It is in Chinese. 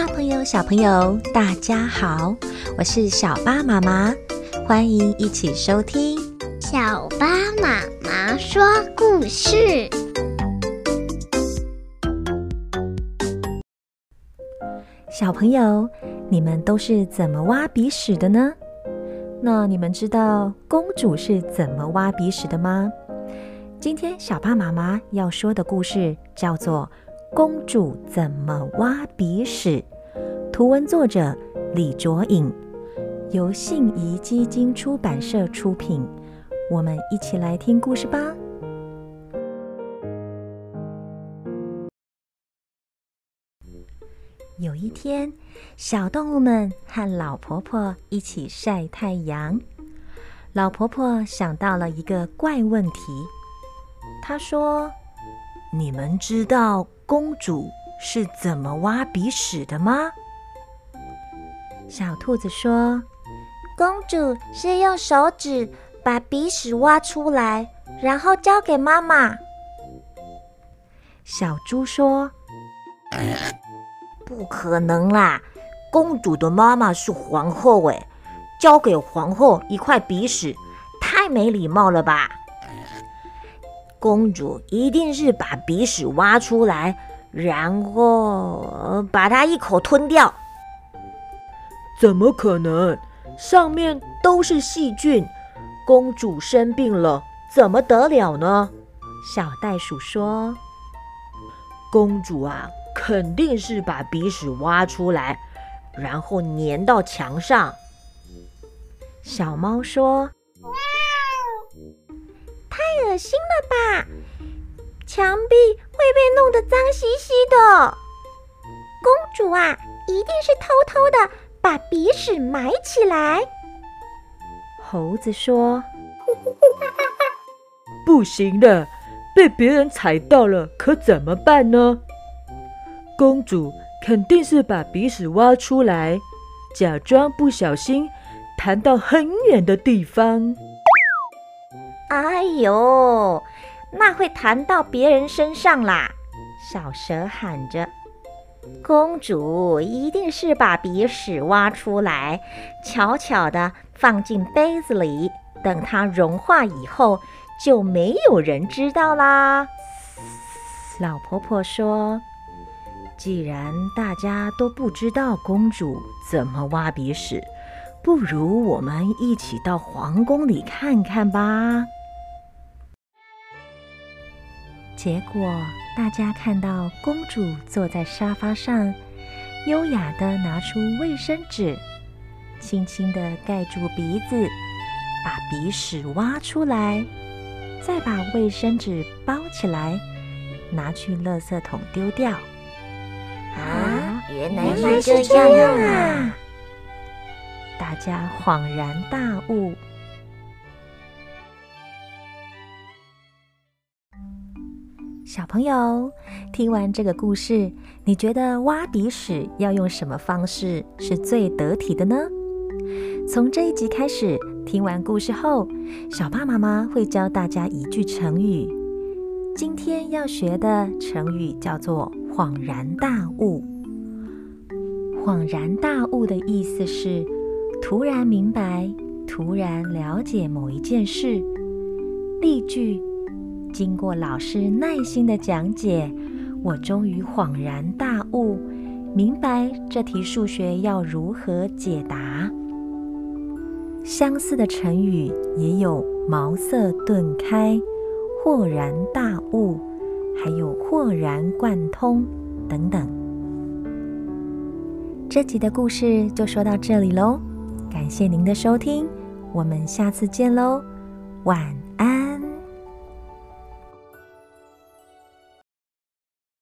大朋友、小朋友，大家好，我是小巴妈妈，欢迎一起收听小巴妈妈说故事。小朋友，你们都是怎么挖鼻屎的呢？那你们知道公主是怎么挖鼻屎的吗？今天小巴妈妈要说的故事叫做《公主怎么挖鼻屎》，图文作者李卓颖，由信谊基金出版社出品。我们一起来听故事吧。有一天，小动物们和老婆婆一起晒太阳。老婆婆想到了一个怪问题。她说：“你们知道公主是怎么挖鼻屎的吗？”小兔子说：“公主是用手指把鼻屎挖出来，然后交给妈妈。”小猪说：“不可能啦！公主的妈妈是皇后，哎，交给皇后一块鼻屎，太没礼貌了吧？”公主一定是把鼻屎挖出来，然后把它一口吞掉。怎么可能？上面都是细菌，公主生病了怎么得了呢？小袋鼠说：“公主啊，肯定是把鼻屎挖出来，然后粘到墙上。”小猫说。太恶心了吧！墙壁会被弄得脏兮兮的。公主啊，一定是偷偷的把鼻屎埋起来。猴子说：“ 不行的，被别人踩到了，可怎么办呢？”公主肯定是把鼻屎挖出来，假装不小心弹到很远的地方。哎呦，那会弹到别人身上啦！小蛇喊着：“公主一定是把鼻屎挖出来，悄悄地放进杯子里，等它融化以后，就没有人知道啦。”老婆婆说：“既然大家都不知道公主怎么挖鼻屎，不如我们一起到皇宫里看看吧。”结果，大家看到公主坐在沙发上，优雅地拿出卫生纸，轻轻地盖住鼻子，把鼻屎挖出来，再把卫生纸包起来，拿去垃圾桶丢掉。啊，原来是这样啊！大家恍然大悟。小朋友，听完这个故事，你觉得挖鼻屎要用什么方式是最得体的呢？从这一集开始，听完故事后，小巴妈妈会教大家一句成语。今天要学的成语叫做“恍然大悟”。恍然大悟的意思是突然明白、突然了解某一件事。例句。经过老师耐心的讲解，我终于恍然大悟，明白这题数学要如何解答。相似的成语也有茅塞顿开、豁然大悟，还有豁然贯通等等。这集的故事就说到这里喽，感谢您的收听，我们下次见喽，晚。